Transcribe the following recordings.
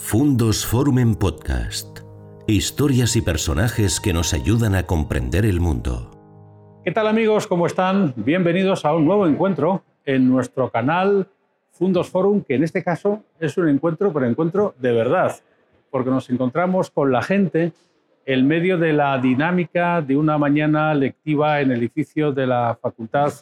Fundos Forum en Podcast. Historias y personajes que nos ayudan a comprender el mundo. ¿Qué tal amigos? ¿Cómo están? Bienvenidos a un nuevo encuentro en nuestro canal Fundos Forum, que en este caso es un encuentro, pero encuentro de verdad, porque nos encontramos con la gente en medio de la dinámica de una mañana lectiva en el edificio de la Facultad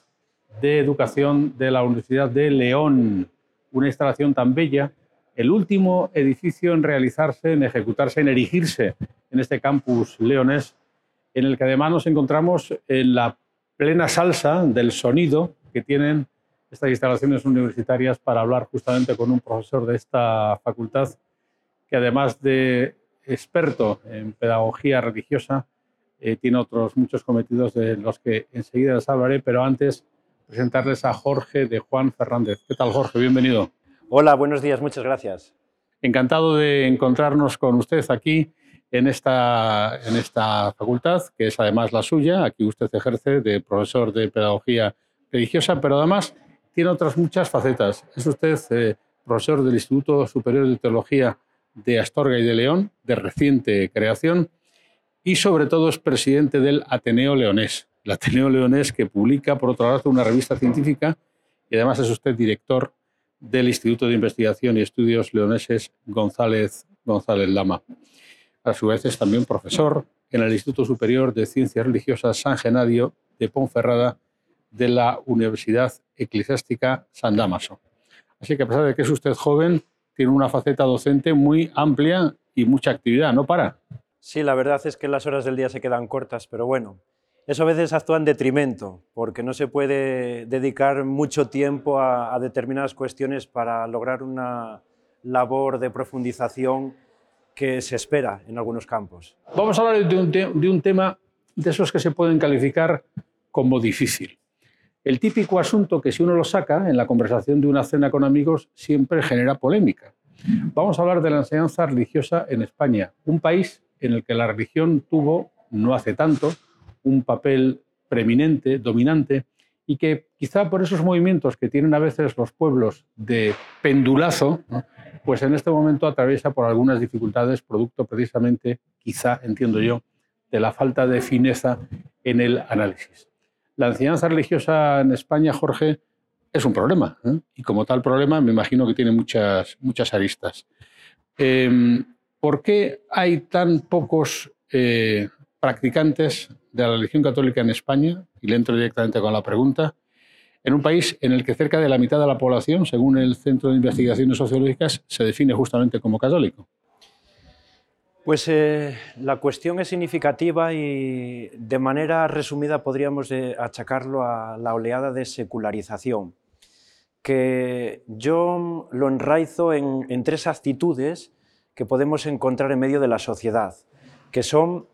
de Educación de la Universidad de León. Una instalación tan bella el último edificio en realizarse, en ejecutarse, en erigirse en este campus leonés, en el que además nos encontramos en la plena salsa del sonido que tienen estas instalaciones universitarias para hablar justamente con un profesor de esta facultad que además de experto en pedagogía religiosa, eh, tiene otros muchos cometidos de los que enseguida les hablaré, pero antes presentarles a Jorge de Juan Fernández. ¿Qué tal, Jorge? Bienvenido. Hola, buenos días, muchas gracias. Encantado de encontrarnos con usted aquí en esta, en esta facultad, que es además la suya. Aquí usted ejerce de profesor de pedagogía religiosa, pero además tiene otras muchas facetas. Es usted eh, profesor del Instituto Superior de Teología de Astorga y de León, de reciente creación, y sobre todo es presidente del Ateneo Leonés. El Ateneo Leonés que publica, por otro lado, una revista científica y además es usted director del Instituto de Investigación y Estudios Leoneses González, González Lama. A su vez es también profesor en el Instituto Superior de Ciencias Religiosas San Genadio de Ponferrada de la Universidad Eclesiástica San Damaso. Así que a pesar de que es usted joven, tiene una faceta docente muy amplia y mucha actividad, ¿no para? Sí, la verdad es que las horas del día se quedan cortas, pero bueno, eso a veces actúa en detrimento, porque no se puede dedicar mucho tiempo a, determinadas cuestiones para lograr una labor de profundización que se espera en algunos campos. Vamos a hablar de un, de un tema de esos que se pueden calificar como difícil. El típico asunto que si uno lo saca en la conversación de una cena con amigos siempre genera polémica. Vamos a hablar de la enseñanza religiosa en España, un país en el que la religión tuvo, no hace tanto, un papel preeminente, dominante, y que quizá por esos movimientos que tienen a veces los pueblos de pendulazo, pues en este momento atraviesa por algunas dificultades, producto precisamente, quizá, entiendo yo, de la falta de fineza en el análisis. La enseñanza religiosa en España, Jorge, es un problema, ¿eh? y como tal problema me imagino que tiene muchas, muchas aristas. Em, ¿Por qué hay tan pocos eh, practicantes de la religión católica en España, y le entro directamente con la pregunta, en un país en el que cerca de la mitad de la población, según el Centro de Investigaciones Sociológicas, se define justamente como católico. Pues eh, la cuestión es significativa y de manera resumida podríamos eh, achacarlo a la oleada de secularización, que yo lo enraizo en, en tres actitudes que podemos encontrar en medio de la sociedad, que son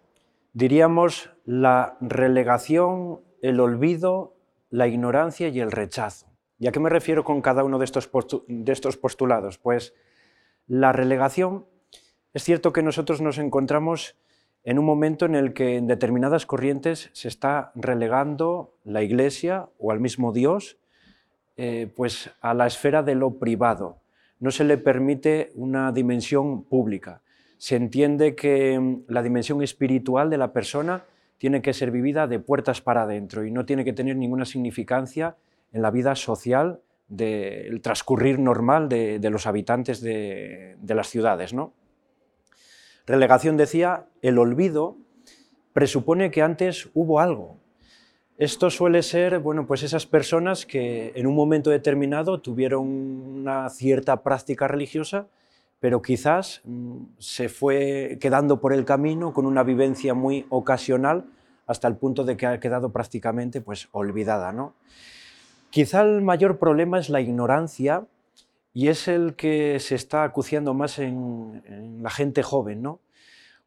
diríamos la relegación, el olvido, la ignorancia y el rechazo. ¿Y a qué me refiero con cada uno de estos, de estos postulados? Pues la relegación, es cierto que nosotros nos encontramos en un momento en el que en determinadas corrientes se está relegando la Iglesia o al mismo Dios eh, pues a la esfera de lo privado. No se le permite una dimensión pública se entiende que mm, la dimensión espiritual de la persona tiene que ser vivida de puertas para adentro y no tiene que tener ninguna significancia en la vida social del transcurrir normal de, los habitantes de, las ciudades. ¿no? Relegación decía, el olvido presupone que antes hubo algo. Esto suele ser, bueno, pues esas personas que en un momento determinado tuvieron una cierta práctica religiosa pero quizás mm, se fue quedando por el camino con una vivencia muy ocasional hasta el punto de que ha quedado prácticamente pues, olvidada. ¿no? Quizá el mayor problema es la ignorancia y es el que se está acuciando más en, la gente joven. ¿no?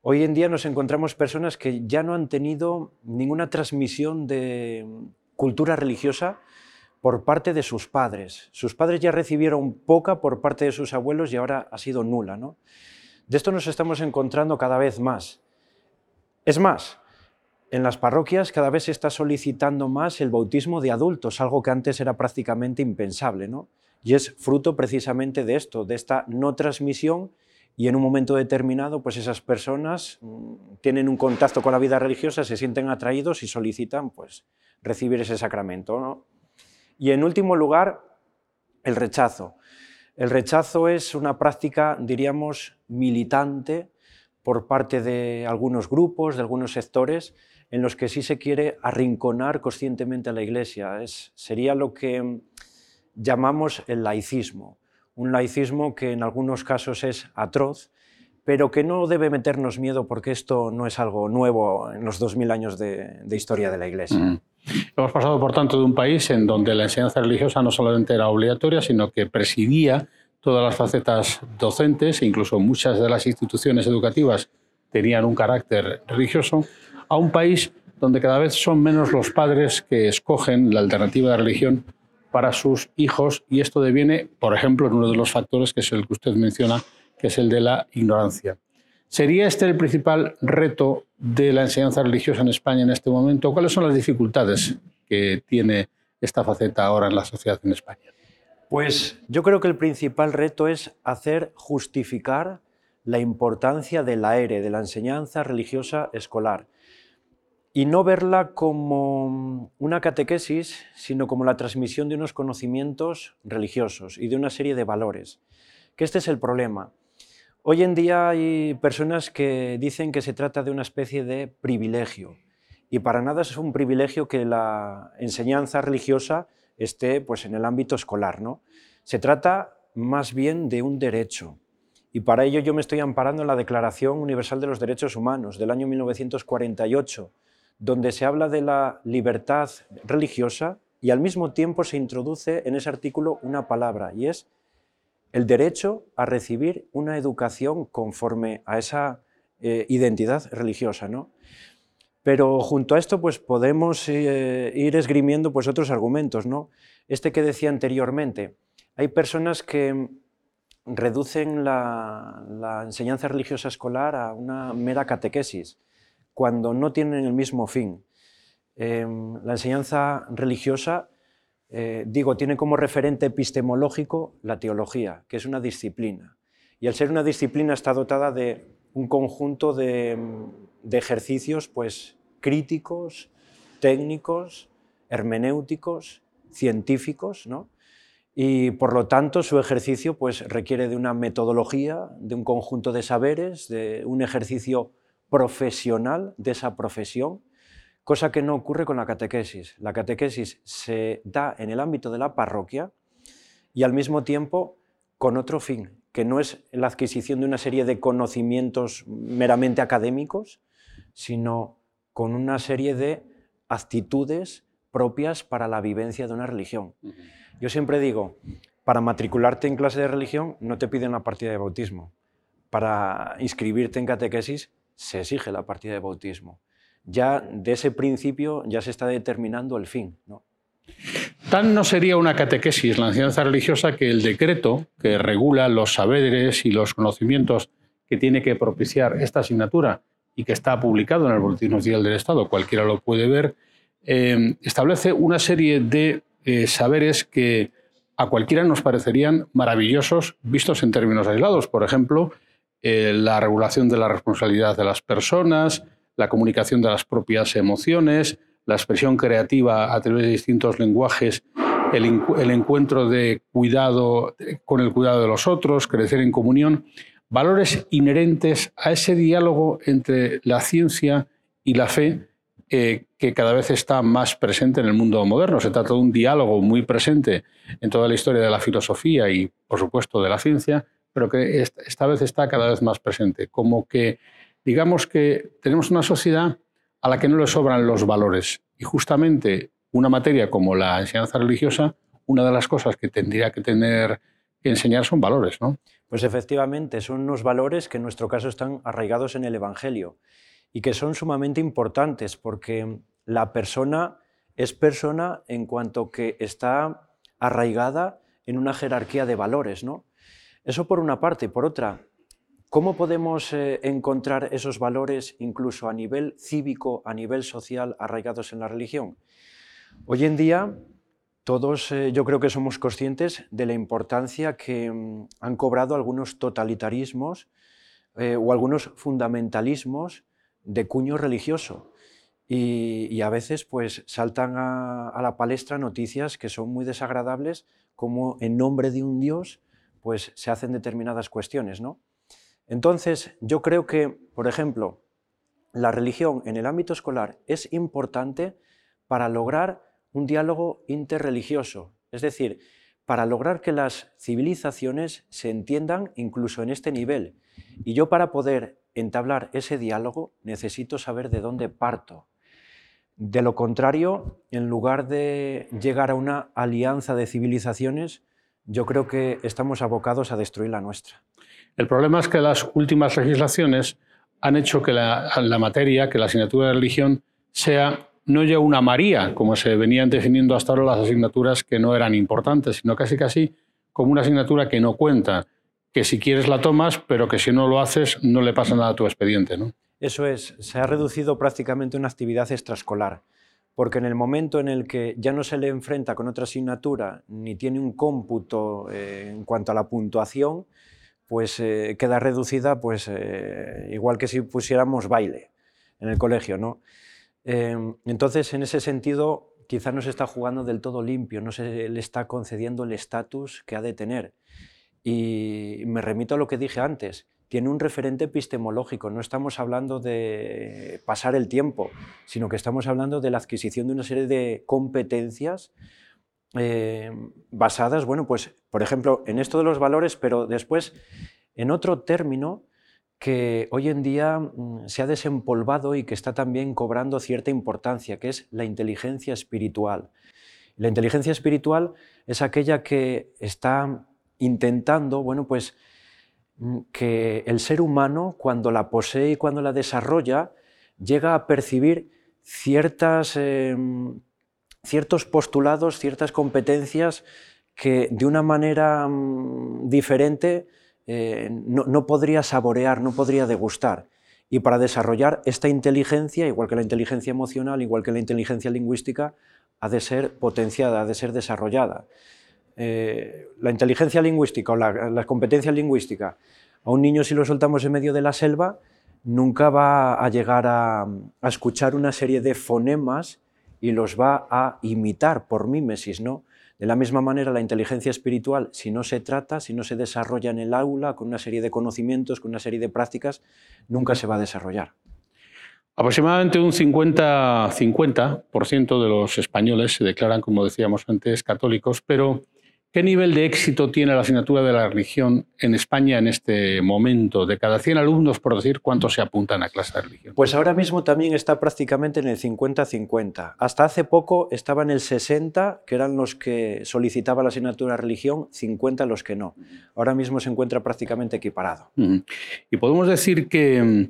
Hoy en día nos encontramos personas que ya no han tenido ninguna transmisión de cultura religiosa por parte de sus padres. Sus padres ya recibieron poca por parte de sus abuelos y ahora ha sido nula. ¿no? De esto nos estamos encontrando cada vez más. Es más, en las parroquias cada vez se está solicitando más el bautismo de adultos, algo que antes era prácticamente impensable. ¿no? Y es fruto precisamente de esto, de esta no transmisión y en un momento determinado pues esas personas mm, tienen un contacto con la vida religiosa, se sienten atraídos y solicitan pues recibir ese sacramento. Y en último lugar, el rechazo. El rechazo es una práctica, diríamos, militante por parte de algunos grupos, de algunos sectores, en los que sí se quiere arrinconar conscientemente a la Iglesia. Es, sería lo que llamamos el laicismo un laicismo que en algunos casos es atroz, pero que no debe meternos miedo porque esto no es algo nuevo en los 2000 años de, historia de la Iglesia. Hemos pasado, por tanto, de un país en donde la enseñanza religiosa no solamente era obligatoria, sino que presidía todas las facetas docentes, e incluso muchas de las instituciones educativas tenían un carácter religioso, a un país donde cada vez son menos los padres que escogen la alternativa de religión para sus hijos y esto deviene, por ejemplo, en uno de los factores que es el que usted menciona, que es el de la ignorancia. ¿Sería este el principal reto de la enseñanza religiosa en España en este momento? ¿Cuáles son las dificultades que tiene esta faceta ahora en la sociedad en España? Pues yo creo que el principal reto es hacer justificar la importancia del aire, de la enseñanza religiosa escolar y no verla como una catequesis, sino como la transmisión de unos conocimientos religiosos y de una serie de valores. Que este es el problema. Hoy en día hay personas que dicen que se trata de una especie de privilegio y para nada es un privilegio que la enseñanza religiosa esté pues, en el ámbito escolar. ¿no? Se trata más bien de un derecho. Y para ello yo me estoy amparando en la Declaración Universal de los Derechos Humanos del año 1948, donde se habla de la libertad religiosa y al mismo tiempo se introduce en ese artículo una palabra y es el derecho a recibir una educación conforme a esa eh, identidad religiosa. ¿no? Pero junto a esto pues, podemos eh, ir esgrimiendo pues, otros argumentos. ¿no? Este que decía anteriormente, hay personas que reducen la enseñanza religiosa escolar a una mera catequesis cuando no tienen el mismo fin. Em, la enseñanza religiosa, eh, digo, tiene como referente epistemológico la teología, que es una disciplina. Y al ser una disciplina está dotada de un conjunto de, ejercicios pues, críticos, técnicos, hermenéuticos, científicos, ¿no? y por lo tanto su ejercicio pues, requiere de una metodología, de un conjunto de saberes, de un ejercicio profesional de esa profesión, cosa que no ocurre con la catequesis. La catequesis se da en el ámbito de la parroquia y al mismo tiempo con otro fin, que no es la adquisición de una serie de conocimientos meramente académicos, sino con una serie de actitudes propias para la vivencia de una religión. Yo siempre digo, para matricularte en clase de religión no te piden la partida de bautismo. Para inscribirte en catequesis se exige la partida de bautismo. Ya de ese principio ya se está determinando el fin. ¿no? Tan no sería una catequesis la enseñanza religiosa que el decreto que regula los saberes y los conocimientos que tiene que propiciar esta asignatura y que está publicado en el Boletín Oficial del Estado, cualquiera lo puede ver, eh, establece una serie de eh, saberes que a cualquiera nos parecerían maravillosos vistos en términos aislados. Por ejemplo, eh, la regulación de la responsabilidad de las personas, la comunicación de las propias emociones, la expresión creativa a través de distintos lenguajes, el, encuentro de cuidado con el cuidado de los otros, crecer en comunión, valores inherentes a ese diálogo entre la ciencia y la fe eh, que cada vez está más presente en el mundo moderno. Se trata de un diálogo muy presente en toda la historia de la filosofía y, por supuesto, de la ciencia, pero que esta vez está cada vez más presente. Como que, digamos que tenemos una sociedad a la que no le sobran los valores. Y justamente una materia como la enseñanza religiosa, una de las cosas que tendría que tener que enseñar son valores, ¿no? Pues efectivamente, son unos valores que en nuestro caso están arraigados en el Evangelio y que son sumamente importantes porque la persona es persona en cuanto que está arraigada en una jerarquía de valores, ¿no? Eso por una parte. Por otra, ¿cómo podemos eh, encontrar esos valores incluso a nivel cívico, a nivel social, arraigados en la religión? Hoy en día todos eh, yo creo que somos conscientes de la importancia que mm, han cobrado algunos totalitarismos eh, o algunos fundamentalismos de cuño religioso. Y, a veces pues saltan a, la palestra noticias que son muy desagradables, como en nombre de un Dios pues se hacen determinadas cuestiones. ¿no? Entonces yo creo que, por ejemplo, la religión en el ámbito escolar es importante para lograr un diálogo interreligioso, es decir, para lograr que las civilizaciones se entiendan incluso en este nivel. Y yo para poder entablar ese diálogo necesito saber de dónde parto. De lo contrario, en lugar de llegar a una alianza de civilizaciones, yo creo que estamos abocados a destruir la nuestra. El problema es que las últimas legislaciones han hecho que la, materia, que la asignatura de religión, sea no ya una María, como se venían definiendo hasta ahora las asignaturas que no eran importantes, sino casi casi como una asignatura que no cuenta, que si quieres la tomas, pero que si no lo haces no le pasa nada a tu expediente. ¿no? Eso es, se ha reducido prácticamente una actividad extraescolar, porque en el momento en el que ya no se le enfrenta con otra asignatura ni tiene un cómputo eh, en cuanto a la puntuación, pues eh, queda reducida pues, eh, igual que si pusiéramos baile en el colegio. ¿no? Em, entonces, en ese sentido, quizá no se está jugando del todo limpio, no se le está concediendo el estatus que ha de tener. Y me remito a lo que dije antes, tiene un referente epistemológico, no estamos hablando de pasar el tiempo, sino que estamos hablando de la adquisición de una serie de competencias em, basadas, bueno, pues, por ejemplo, en esto de los valores, pero después en otro término que hoy en día mm, se ha desempolvado y que está también cobrando cierta importancia, que es la inteligencia espiritual. La inteligencia espiritual es aquella que está intentando, bueno, pues que el ser humano cuando la posee y cuando la desarrolla llega a percibir ciertas, em, ciertos postulados, ciertas competencias que de una manera mm, diferente eh, no, podría saborear, no podría degustar. Y para desarrollar esta inteligencia, igual que la inteligencia emocional, igual que la inteligencia lingüística, ha de ser potenciada, ha de ser desarrollada. Eh, la inteligencia lingüística o la, competencia lingüística, a un niño si lo soltamos en medio de la selva, nunca va a llegar a, a escuchar una serie de fonemas y los va a imitar por mímesis, ¿no? De la misma manera, la inteligencia espiritual, si no se trata, si no se desarrolla en el aula, con una serie de conocimientos, con una serie de prácticas, nunca se va a desarrollar. Aproximadamente un 50-50% de los españoles se declaran, como decíamos antes, católicos, pero ¿Qué nivel de éxito tiene la asignatura de la religión en España en este momento? De cada 100 alumnos, por decir, ¿cuántos se apuntan a clase de religión? Pues ahora mismo también está prácticamente en el 50-50. Hasta hace poco estaba en el 60, que eran los que solicitaban la asignatura de religión, 50 los que no. Ahora mismo se encuentra prácticamente equiparado. Y podemos decir que mm,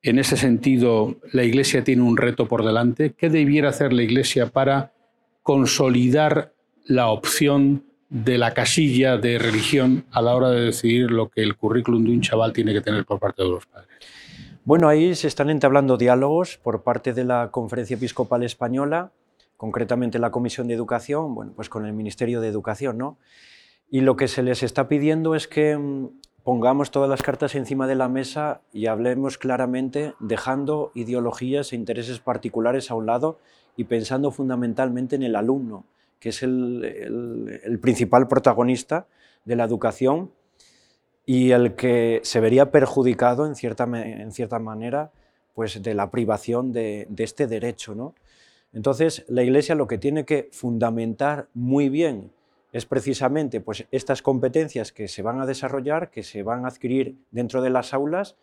en ese sentido la Iglesia tiene un reto por delante. ¿Qué debiera hacer la Iglesia para consolidar la opción de la casilla de religión a la hora de decidir lo que el currículum de un chaval tiene que tener por parte de los padres? Bueno, ahí se están entablando diálogos por parte de la Conferencia Episcopal Española, concretamente la Comisión de Educación, bueno, pues con el Ministerio de Educación, ¿no? Y lo que se les está pidiendo es que mm, pongamos todas las cartas encima de la mesa y hablemos claramente, dejando ideologías e intereses particulares a un lado y pensando fundamentalmente en el alumno, que es el, principal protagonista de la educación y el que se vería perjudicado en cierta, en cierta manera pues, de la privación de, este derecho. ¿no? Entonces, la Iglesia lo que tiene que fundamentar muy bien es precisamente pues, estas competencias que se van a desarrollar, que se van a adquirir dentro de las aulas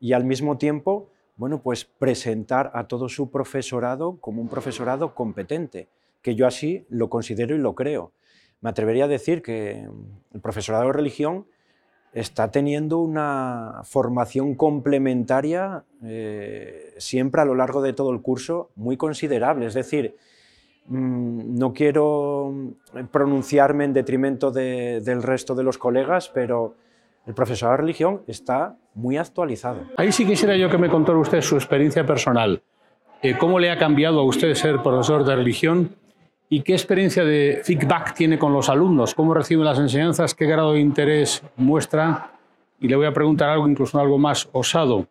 y al mismo tiempo bueno, pues presentar a todo su profesorado como un profesorado competente que yo así lo considero y lo creo. Me atrevería a decir que el profesorado de religión está teniendo una formación complementaria eh, siempre a lo largo de todo el curso muy considerable. Es decir, mm, no quiero pronunciarme en detrimento del resto de los colegas, pero el profesorado de religión está muy actualizado. Ahí sí quisiera yo que me contara usted su experiencia personal. Eh, ¿Cómo le ha cambiado a usted ser profesor de religión ¿Y qué experiencia de feedback tiene con los alumnos? ¿Cómo reciben las enseñanzas? ¿Qué grado de interés muestra? Y le voy a preguntar algo, incluso algo más osado.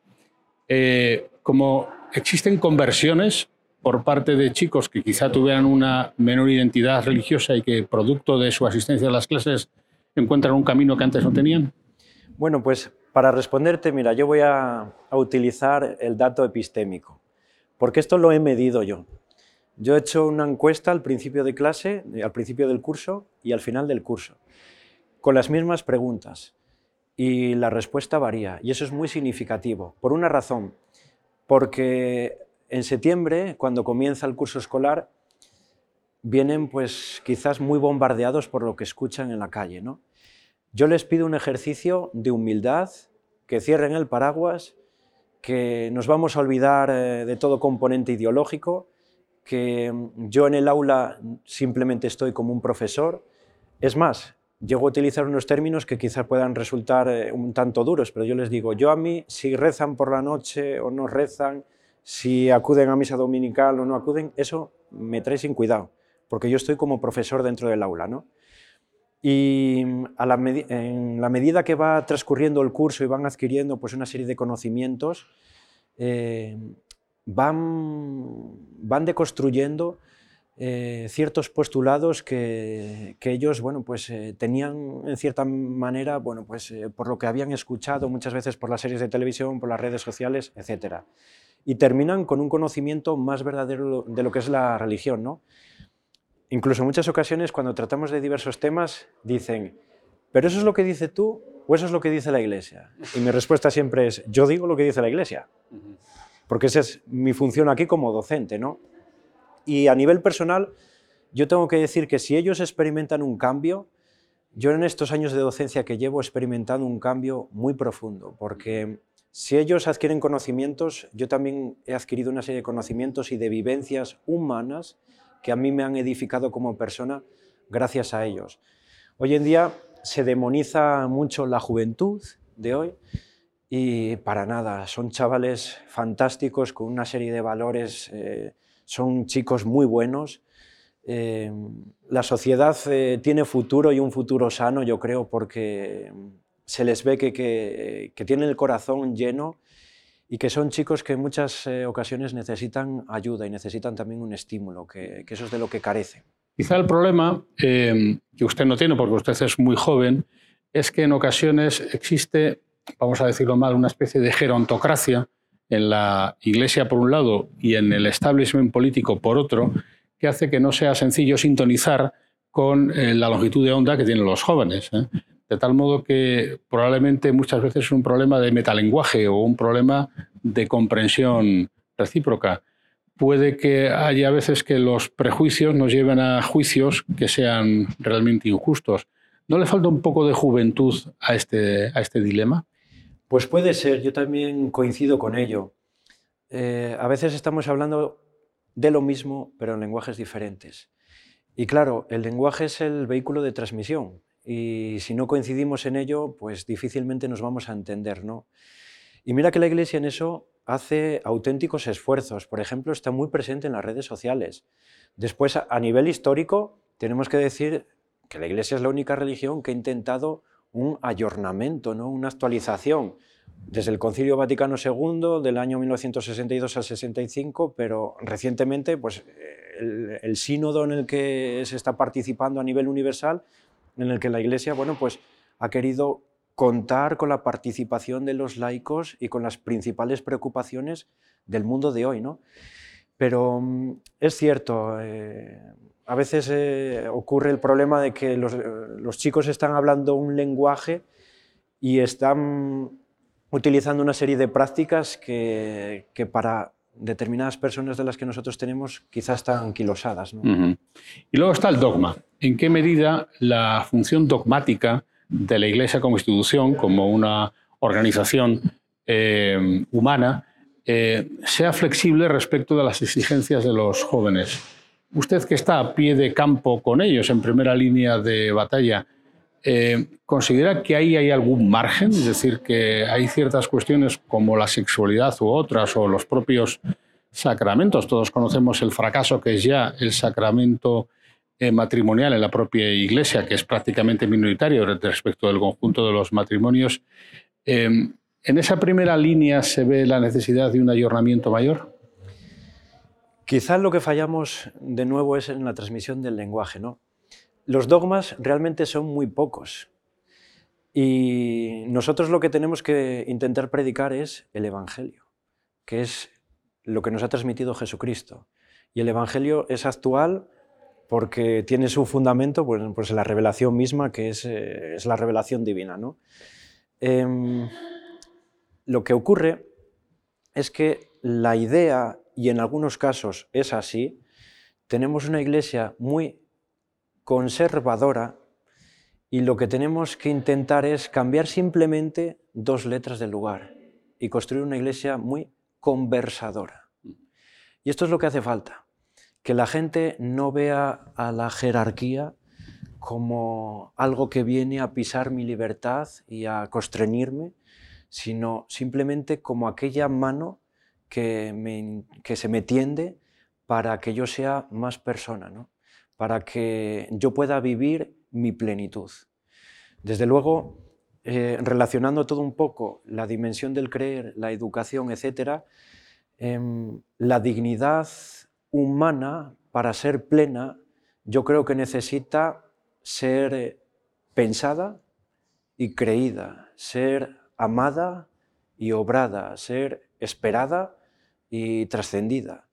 Eh, como existen conversiones por parte de chicos que quizá tuvieran una menor identidad religiosa y que producto de su asistencia a las clases encuentran un camino que antes no tenían? Bueno, pues para responderte, mira, yo voy a, a utilizar el dato epistémico, porque esto lo he medido yo. Yo he hecho una encuesta al principio de clase, al principio del curso y al final del curso, con las mismas preguntas. Y la respuesta varía, y eso es muy significativo, por una razón, porque en septiembre, cuando comienza el curso escolar, vienen pues quizás muy bombardeados por lo que escuchan en la calle. ¿no? Yo les pido un ejercicio de humildad, que cierren el paraguas, que nos vamos a olvidar eh, de todo componente ideológico, que yo en el aula simplemente estoy como un profesor. Es más, llego a utilizar unos términos que quizás puedan resultar eh, un tanto duros, pero yo les digo, yo a mí, si rezan por la noche o no rezan, si acuden a misa dominical o no acuden, eso me trae sin cuidado, porque yo estoy como profesor dentro del aula. ¿no? Y a la en la medida que va transcurriendo el curso y van adquiriendo pues, una serie de conocimientos, eh, van, van deconstruyendo eh, ciertos postulados que, que, ellos bueno, pues, eh, tenían en cierta manera, bueno, pues, eh, por lo que habían escuchado muchas veces por las series de televisión, por las redes sociales, etc. Y terminan con un conocimiento más verdadero de lo que es la religión. ¿no? Incluso en muchas ocasiones cuando tratamos de diversos temas dicen, ¿pero eso es lo que dice tú o eso es lo que dice la Iglesia? Y mi respuesta siempre es, yo digo lo que dice la Iglesia porque esa es mi función aquí como docente. ¿no? Y a nivel personal, yo tengo que decir que si ellos experimentan un cambio, yo en estos años de docencia que llevo he experimentado un cambio muy profundo, porque si ellos adquieren conocimientos, yo también he adquirido una serie de conocimientos y de vivencias humanas que a mí me han edificado como persona gracias a ellos. Hoy en día se demoniza mucho la juventud de hoy y para nada, son chavales fantásticos con una serie de valores, eh, son chicos muy buenos. Eh, la sociedad eh, tiene futuro y un futuro sano, yo creo, porque se les ve que, que, tienen el corazón lleno y que son chicos que en muchas ocasiones necesitan ayuda y necesitan también un estímulo, que, que eso es de lo que carecen. Quizá el problema que usted no tiene, porque usted es muy joven, es que en ocasiones existe vamos a decirlo mal, una especie de gerontocracia en la Iglesia por un lado y en el establishment político por otro, que hace que no sea sencillo sintonizar con eh, la longitud de onda que tienen los jóvenes. ¿eh? De tal modo que probablemente muchas veces es un problema de metalenguaje o un problema de comprensión recíproca. Puede que haya veces que los prejuicios nos lleven a juicios que sean realmente injustos. ¿No le falta un poco de juventud a este, a este dilema? Pues puede ser, yo también coincido con ello. Eh, a veces estamos hablando de lo mismo, pero en lenguajes diferentes. Y claro, el lenguaje es el vehículo de transmisión y si no coincidimos en ello, pues difícilmente nos vamos a entender, ¿no? Y mira que la Iglesia en eso hace auténticos esfuerzos. Por ejemplo, está muy presente en las redes sociales. Después, a nivel histórico, tenemos que decir que la Iglesia es la única religión que ha intentado un ayornamiento, ¿no? una actualización desde el Concilio Vaticano II del año 1962 al 65, pero recientemente pues, el, sínodo en el que se está participando a nivel universal, en el que la Iglesia bueno, pues, ha querido contar con la participación de los laicos y con las principales preocupaciones del mundo de hoy. ¿no? Pero mm, es cierto, eh, a veces eh, ocurre el problema de que los, chicos están hablando un lenguaje y están utilizando una serie de prácticas que, para determinadas personas de las que nosotros tenemos quizás están anquilosadas. Y luego está el dogma. ¿En qué medida la función dogmática de la Iglesia como institución, como una organización eh, humana, eh, sea flexible respecto de las exigencias de los jóvenes? Usted que está a pie de campo con ellos, en primera línea de batalla, eh, ¿considera que ahí hay algún margen? Es decir, que hay ciertas cuestiones como la sexualidad u otras, o los propios sacramentos. Todos conocemos el fracaso que es ya el sacramento eh, matrimonial en la propia Iglesia, que es prácticamente minoritario respecto del conjunto de los matrimonios. Em, ¿En esa primera línea se ve la necesidad de un ayornamiento mayor? Quizás lo que fallamos de nuevo es en la transmisión del lenguaje. ¿no? Los dogmas realmente son muy pocos. Y nosotros lo que tenemos que intentar predicar es el Evangelio, que es lo que nos ha transmitido Jesucristo. Y el Evangelio es actual porque tiene su fundamento pues, pues en la revelación misma, que es, eh, la revelación divina. ¿no? Em, lo que ocurre es que la idea, y en algunos casos es así, tenemos una iglesia muy conservadora y lo que tenemos que intentar es cambiar simplemente dos letras del lugar y construir una iglesia muy conversadora. Y esto es lo que hace falta que la gente no vea a la jerarquía como algo que viene a pisar mi libertad y a constreñirme, sino simplemente como aquella mano que, se me tiende para que yo sea más persona, ¿no? para que yo pueda vivir mi plenitud. Desde luego, eh, relacionando todo un poco la dimensión del creer, la educación, etc., em, la dignidad humana, para ser plena, yo creo que necesita ser pensada y creída, ser amada y obrada, ser esperada y trascendida.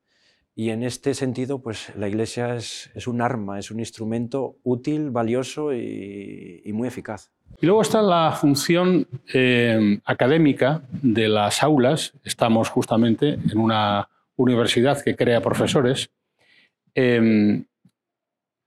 Y en este sentido, pues la Iglesia es, un arma, es un instrumento útil, valioso y, muy eficaz. Y luego está la función eh, académica de las aulas. Estamos justamente en una universidad que crea profesores, em,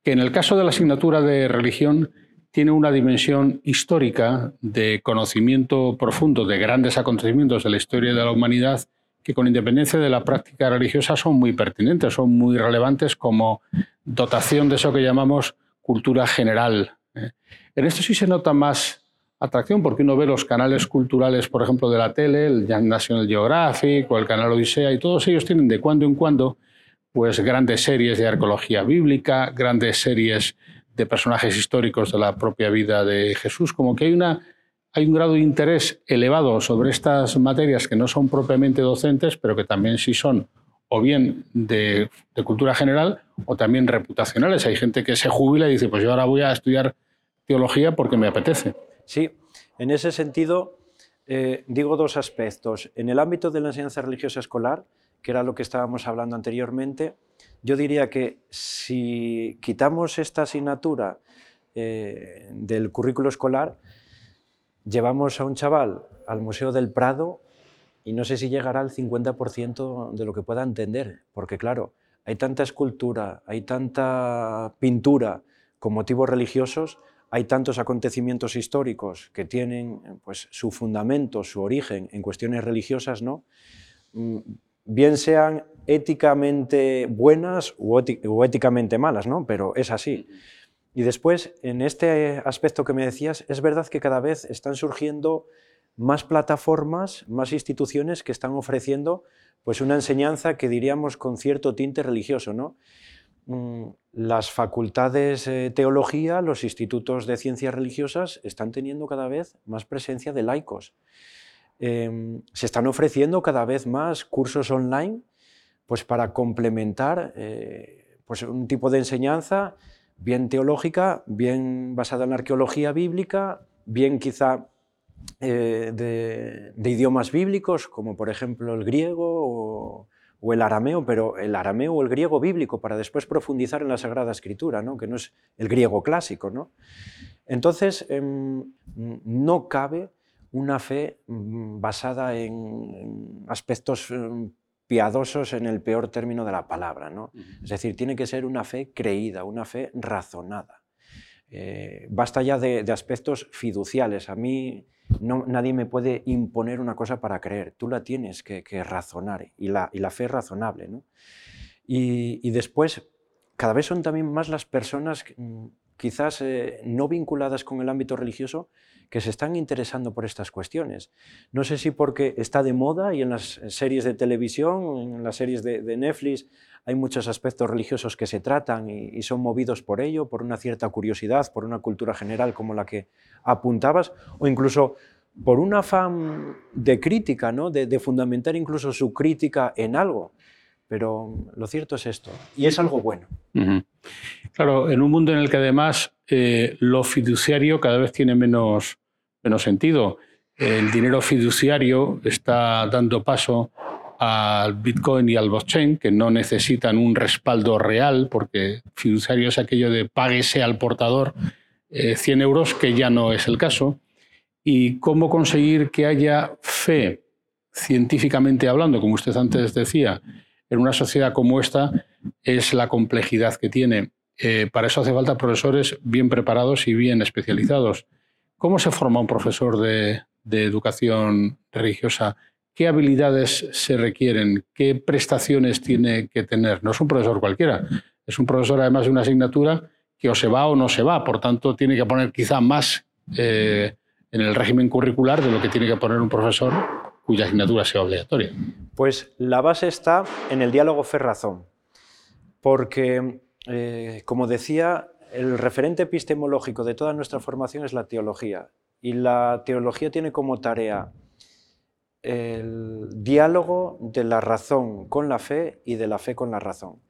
que en el caso de la asignatura de religión tiene una dimensión histórica de conocimiento profundo de grandes acontecimientos de la historia de la humanidad que con independencia de la práctica religiosa son muy pertinentes, son muy relevantes como dotación de eso que llamamos cultura general. ¿eh? En esto sí se nota más atracción porque uno ve los canales culturales, por ejemplo, de la tele, el National Geographic o el canal Odisea, y todos ellos tienen de cuando en cuando pues grandes series de arqueología bíblica, grandes series de personajes históricos de la propia vida de Jesús, como que hay, una, hay un grado de interés elevado sobre estas materias que no son propiamente docentes, pero que también sí son o bien de, cultura general o también reputacionales. Hay gente que se jubila y dice, pues yo ahora voy a estudiar teología porque me apetece. Sí, en ese sentido eh, digo dos aspectos. En el ámbito de la enseñanza religiosa escolar, que era lo que estábamos hablando anteriormente, yo diría que si quitamos esta asignatura eh, del currículo escolar, llevamos a un chaval al Museo del Prado y no sé si llegará al 50% de lo que pueda entender, porque claro, hay tanta escultura, hay tanta pintura con motivos religiosos hay tantos acontecimientos históricos que tienen pues, su fundamento, su origen en cuestiones religiosas, ¿no? Mm, bien sean éticamente buenas o, éticamente malas, ¿no? pero es así. Y después, en este aspecto que me decías, es verdad que cada vez están surgiendo más plataformas, más instituciones que están ofreciendo pues, una enseñanza que diríamos con cierto tinte religioso. ¿no? Mm, las facultades de teología, los institutos de ciencias religiosas están teniendo cada vez más presencia de laicos. Em, se están ofreciendo cada vez más cursos online pues para complementar eh, pues un tipo de enseñanza bien teológica, bien basada en la arqueología bíblica, bien quizá eh, de, idiomas bíblicos, como por ejemplo el griego o, o el arameo, pero el arameo o el griego bíblico, para después profundizar en la Sagrada Escritura, ¿no? que no es el griego clásico. ¿no? Entonces, em, no cabe una fe mm, basada en, aspectos em, piadosos en el peor término de la palabra. ¿no? Es decir, tiene que ser una fe creída, una fe razonada. Eh, basta ya de, de aspectos fiduciales. A mí nadie me puede imponer una cosa para creer, tú la tienes que, razonar y la, fe es razonable. Y, después, cada vez son también más las personas mm, quizás eh, no vinculadas con el ámbito religioso, que se están interesando por estas cuestiones. No sé si porque está de moda y en las series de televisión, en las series de, Netflix, hay muchos aspectos religiosos que se tratan y, son movidos por ello, por una cierta curiosidad, por una cultura general como la que apuntabas, o incluso por un afán de crítica, ¿no? de, fundamentar incluso su crítica en algo. Pero lo cierto es esto, y es algo bueno. Claro, en un mundo en el que además eh, lo fiduciario cada vez tiene menos, menos sentido. El dinero fiduciario está dando paso al Bitcoin y al blockchain, que no necesitan un respaldo real, porque fiduciario es aquello de páguese al portador 100 eh, euros, que ya no es el caso. Y cómo conseguir que haya fe, científicamente hablando, como usted antes decía, en una sociedad como esta, es la complejidad que tiene. Eh, para eso hace falta profesores bien preparados y bien especializados. ¿Cómo se forma un profesor de, educación religiosa? ¿Qué habilidades se requieren? ¿Qué prestaciones tiene que tener? No es un profesor cualquiera, es un profesor además de una asignatura que o se va o no se va, por tanto tiene que poner quizá más eh, en el régimen curricular de lo que tiene que poner un profesor cuya asignatura sea obligatoria. Pues la base está en el diálogo fe-razón, porque, eh, como decía, el referente epistemológico de toda nuestra formación es la teología. Y la teología tiene como tarea el diálogo de la razón con la fe y de la fe con la razón.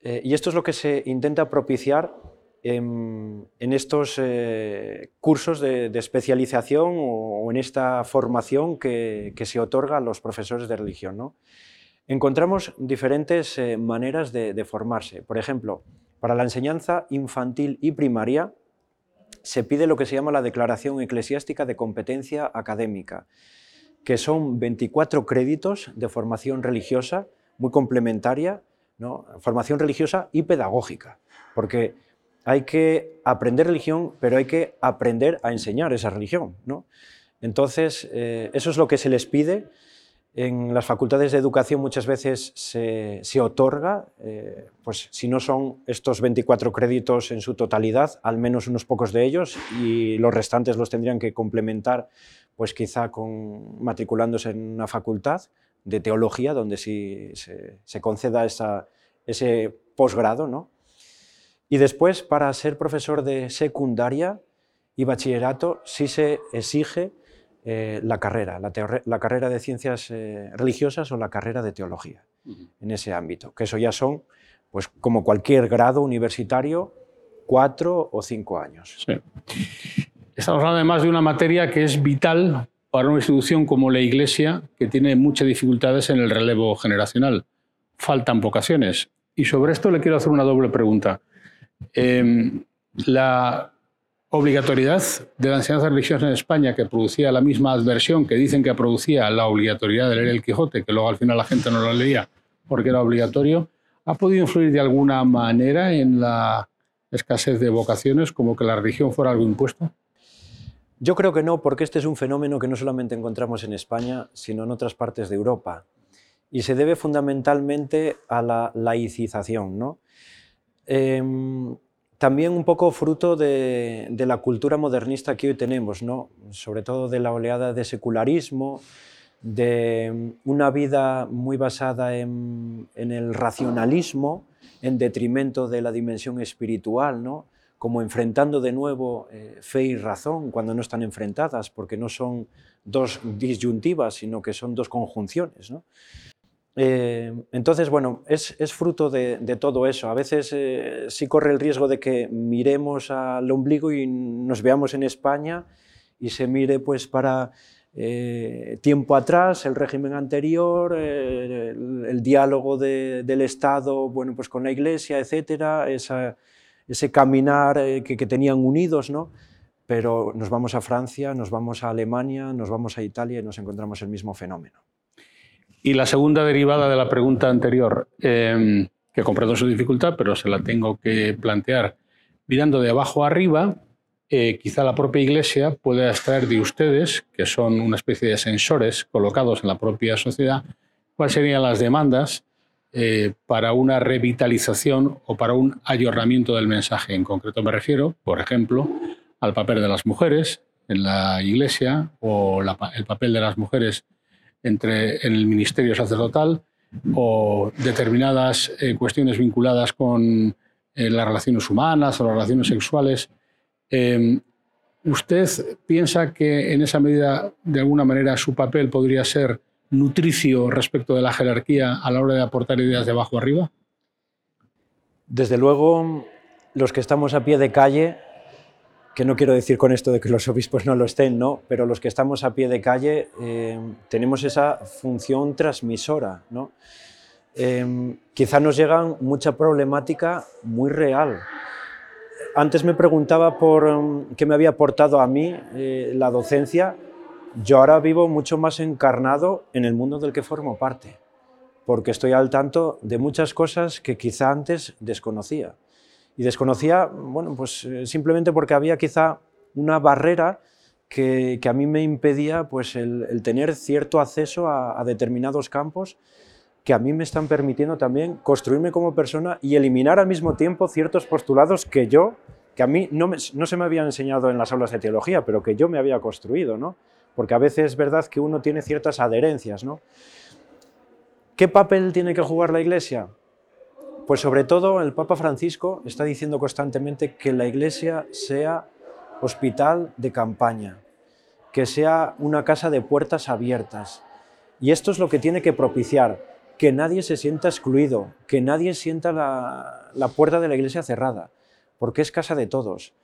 Eh, y esto es lo que se intenta propiciar en, estos eh, cursos de, especialización o, en esta formación que, se otorga a los profesores de religión. Encontramos diferentes eh, maneras de formarse. Por ejemplo, para la enseñanza infantil y primaria se pide lo que se llama la Declaración Eclesiástica de Competencia Académica, que son 24 créditos de formación religiosa muy complementaria, ¿no? formación religiosa y pedagógica, porque hay que aprender religión, pero hay que aprender a enseñar esa religión. ¿no? Entonces, eh, eso es lo que se les pide en las facultades de educación muchas veces se, otorga, eh, pues si no son estos 24 créditos en su totalidad, al menos unos pocos de ellos, y los restantes los tendrían que complementar, pues quizá con, matriculándose en una facultad de teología, donde sí se, conceda ese posgrado. ¿no? Y después, para ser profesor de secundaria y bachillerato, sí se exige eh, la carrera, la, carrera de ciencias eh, religiosas o la carrera de teología en ese ámbito, que eso ya son, pues como cualquier grado universitario, cuatro o cinco años. Estamos hablando además de una materia que es vital para una institución como la Iglesia, que tiene muchas dificultades en el relevo generacional. Faltan vocaciones. Y sobre esto le quiero hacer una doble pregunta. Em, la obligatoriedad de la enseñanza religiosa en España, que producía la misma adversión que dicen que producía la obligatoriedad de leer el Quijote, que luego al final la gente no lo leía porque era obligatorio, ¿ha podido influir de alguna manera en la escasez de vocaciones, como que la religión fuera algo impuesto? Yo creo que no, porque este es un fenómeno que no solamente encontramos en España, sino en otras partes de Europa. Y se debe fundamentalmente a la laicización. ¿no? Em, también un poco fruto de, la cultura modernista que hoy tenemos, ¿no? sobre todo de la oleada de secularismo, de una vida muy basada en, el racionalismo en detrimento de la dimensión espiritual, ¿no? como enfrentando de nuevo eh, fe y razón cuando no están enfrentadas, porque no son dos disyuntivas, sino que son dos conjunciones. ¿no? Eh, entonces, bueno, es, fruto de, todo eso. A veces eh, sí corre el riesgo de que miremos al ombligo y nos veamos en España y se mire pues para eh, tiempo atrás, el régimen anterior, el, diálogo del Estado bueno, pues con la Iglesia, etcétera, ese caminar que, que, tenían unidos, ¿no? Pero nos vamos a Francia, nos vamos a Alemania, nos vamos a Italia y nos encontramos el mismo fenómeno. Y la segunda derivada de la pregunta anterior, em, que comprendo su dificultad, pero se la tengo que plantear mirando de abajo arriba, eh, quizá la propia Iglesia pueda extraer de ustedes, que son una especie de sensores colocados en la propia sociedad, cuáles serían las demandas eh, para una revitalización o para un ayornamiento del mensaje. En concreto me refiero, por ejemplo, al papel de las mujeres en la Iglesia o el papel de las mujeres entre, en el ministerio sacerdotal o determinadas eh, cuestiones vinculadas con eh, las relaciones humanas o las relaciones sexuales. Em, ¿Usted piensa que en esa medida, de alguna manera, su papel podría ser nutricio respecto de la jerarquía a la hora de aportar ideas de abajo arriba? Desde luego, los que estamos a pie de calle, que no quiero decir con esto de que los obispos no lo estén, ¿no? pero los que estamos a pie de calle eh, tenemos esa función transmisora. ¿no? Eh, quizá nos llega mucha problemática muy real. Antes me preguntaba por um, qué me había aportado a mí eh, la docencia yo ahora vivo mucho más encarnado en el mundo del que formo parte, porque estoy al tanto de muchas cosas que quizá antes desconocía. Y desconocía, bueno, pues eh, simplemente porque había quizá una barrera que, a mí me impedía pues, el, tener cierto acceso a, determinados campos que a mí me están permitiendo también construirme como persona y eliminar al mismo tiempo ciertos postulados que yo, que a mí no, no se me habían enseñado en las aulas de teología, pero que yo me había construido, ¿no? porque a veces es verdad que uno tiene ciertas adherencias. ¿no? ¿Qué papel tiene que jugar la Iglesia? Pues sobre todo el Papa Francisco está diciendo constantemente que la Iglesia sea hospital de campaña, que sea una casa de puertas abiertas. Y esto es lo que tiene que propiciar, que nadie se sienta excluido, que nadie sienta la, la puerta de la Iglesia cerrada, porque es casa de todos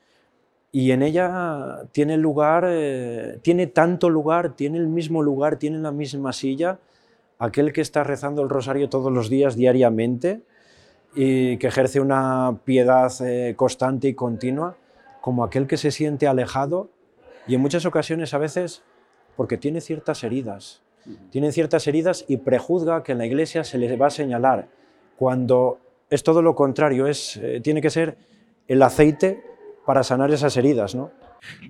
y en ella tiene lugar, eh, tiene tanto lugar, tiene el mismo lugar, tiene la misma silla, aquel que está rezando el rosario todos los días diariamente y que ejerce una piedad eh, constante y continua, como aquel que se siente alejado y en muchas ocasiones a veces porque tiene ciertas heridas, tiene ciertas heridas y prejuzga que en la iglesia se le va a señalar, cuando es todo lo contrario, es, eh, tiene que ser el aceite para sanar esas heridas. ¿no?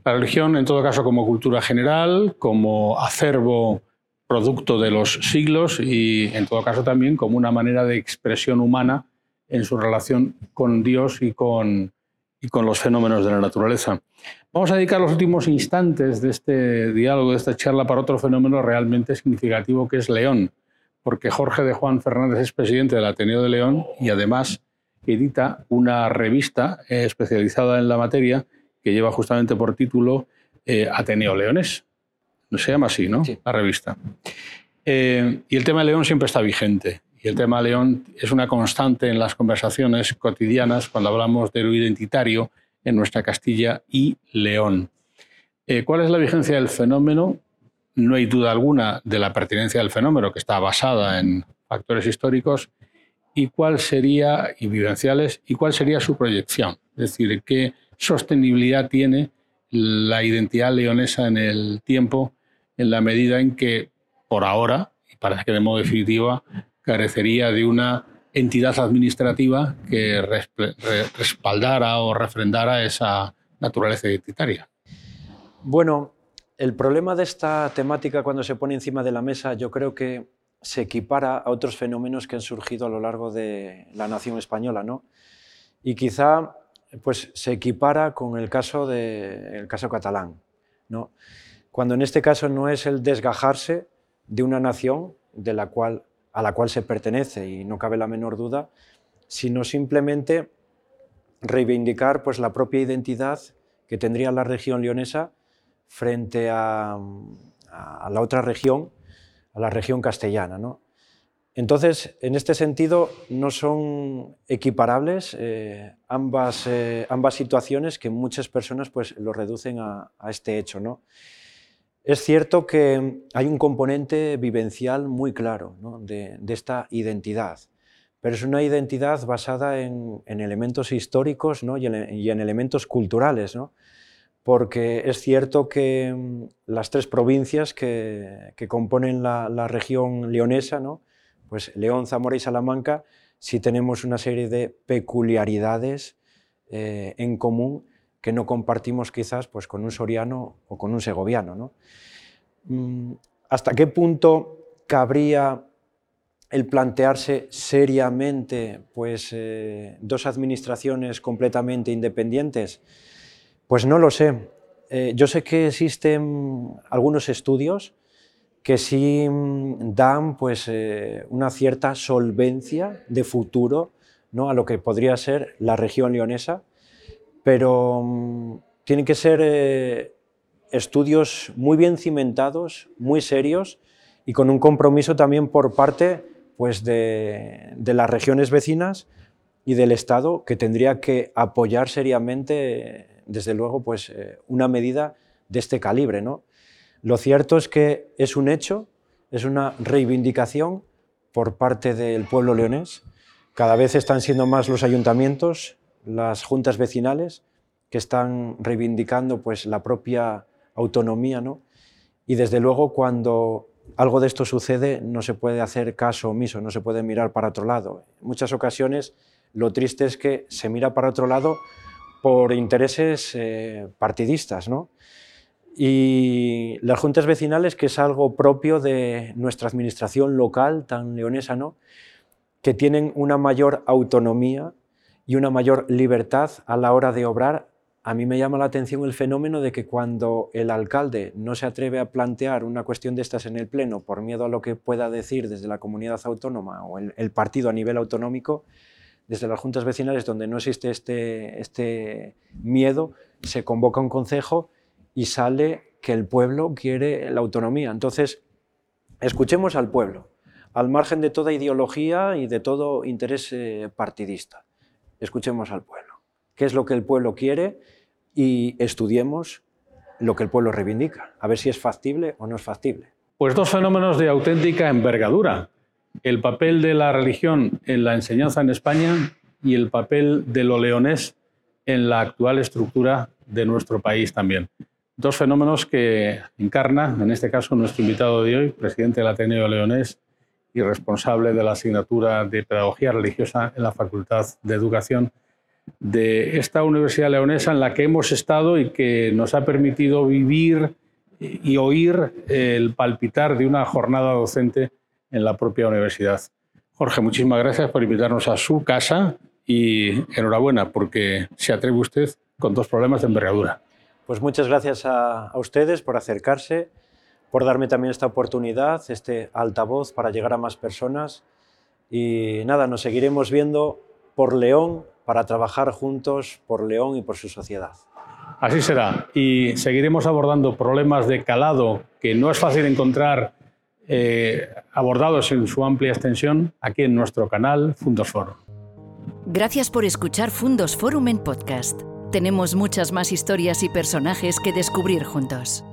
La religión, en todo caso, como cultura general, como acervo producto de los siglos y, en todo caso, también como una manera de expresión humana en su relación con Dios y con, y con los fenómenos de la naturaleza. Vamos a dedicar los últimos instantes de este diálogo, de esta charla, para otro fenómeno realmente significativo que es León, porque Jorge de Juan Fernández es presidente del Ateneo de León y además edita una revista especializada en la materia que lleva justamente por título eh, Ateneo Leones. Se llama así, ¿no? La revista. Eh, y el tema de León siempre está vigente. Y el tema León es una constante en las conversaciones cotidianas cuando hablamos de lo identitario en nuestra Castilla y León. ¿Cuál es la vigencia del fenómeno? No hay duda alguna de la pertinencia del fenómeno, que está basada en factores históricos y cuál sería, y vivenciales, y cuál sería su proyección. Es decir, qué sostenibilidad tiene la identidad leonesa en el tiempo, en la medida en que, por ahora, y parece que de modo definitivo, carecería de una entidad administrativa que respaldara o refrendara esa naturaleza identitaria. Bueno, el problema de esta temática cuando se pone encima de la mesa, yo creo que se equipara a otros fenómenos que han surgido a lo largo de la nación española, ¿no? Y quizá pues, se equipara con el caso, de, el caso catalán, ¿no? Cuando en este caso no es el desgajarse de una nación de la cual, a la cual se pertenece y no cabe la menor duda, sino simplemente reivindicar pues, la propia identidad que tendría la región leonesa frente a, a la otra región a la región castellana. ¿no? Entonces, en este sentido, no son equiparables eh, ambas, eh, ambas situaciones que muchas personas pues, lo reducen a, este hecho. ¿no? Es cierto que hay un componente vivencial muy claro de, esta identidad, pero es una identidad basada en, elementos históricos y, en, elementos culturales. porque es cierto que mm, las tres provincias que, componen la, región leonesa, pues León, Zamora y Salamanca, sí tenemos una serie de peculiaridades eh, en común que no compartimos quizás pues, con un soriano o con un segoviano. ¿no? Mm, ¿Hasta qué punto cabría el plantearse seriamente pues, eh, dos administraciones completamente independientes? Pues no lo sé. Eh, yo sé que existen algunos estudios que sí mm, dan pues, eh, una cierta solvencia de futuro ¿no? a lo que podría ser la región leonesa, pero mm, tienen que ser estudios muy bien cimentados, muy serios y con un compromiso también por parte pues, de, las regiones vecinas y del Estado que tendría que apoyar seriamente, desde luego, pues, eh, una medida de este calibre. ¿no? Lo cierto es que es un hecho, es una reivindicación por parte del pueblo leonés. Cada vez están siendo más los ayuntamientos, las juntas vecinales, que están reivindicando pues, la propia autonomía. ¿no? Y desde luego cuando algo de esto sucede, no se puede hacer caso omiso, no se puede mirar para otro lado. En muchas ocasiones lo triste es que se mira para otro lado por intereses eh, partidistas. ¿no? Y las juntas vecinales, que es algo propio de nuestra administración local tan leonesa, ¿no? que tienen una mayor autonomía y una mayor libertad a la hora de obrar a mí me llama la atención el fenómeno de que cuando el alcalde no se atreve a plantear una cuestión de estas en el Pleno por miedo a lo que pueda decir desde la comunidad autónoma o el, partido a nivel autonómico, desde las juntas vecinales donde no existe este, este miedo, se convoca un consejo y sale que el pueblo quiere la autonomía. Entonces, escuchemos al pueblo, al margen de toda ideología y de todo interés eh, partidista. Escuchemos al pueblo. ¿Qué es lo que el pueblo quiere? y estudiemos lo que el pueblo reivindica, a ver si es factible o no es factible. Pues dos fenómenos de auténtica envergadura. El papel de la religión en la enseñanza en España y el papel de lo leonés en la actual estructura de nuestro país también. Dos fenómenos que encarna, en este caso, nuestro invitado de hoy, presidente del Ateneo Leonés y responsable de la asignatura de Pedagogía Religiosa en la Facultad de Educación de esta Universidad Leonesa en la que hemos estado y que nos ha permitido vivir y oír el palpitar de una jornada docente en la propia universidad. Jorge, muchísimas gracias por invitarnos a su casa y enhorabuena porque se atreve usted con dos problemas de envergadura. Pues muchas gracias a, a ustedes por acercarse, por darme también esta oportunidad, este altavoz para llegar a más personas y nada, nos seguiremos viendo por León para trabajar juntos por León y por su sociedad. Así será. Y seguiremos abordando problemas de calado que no es fácil encontrar eh, abordados en su amplia extensión aquí en nuestro canal Fundos Forum. Gracias por escuchar Fundos Forum en podcast. Tenemos muchas más historias y personajes que descubrir juntos.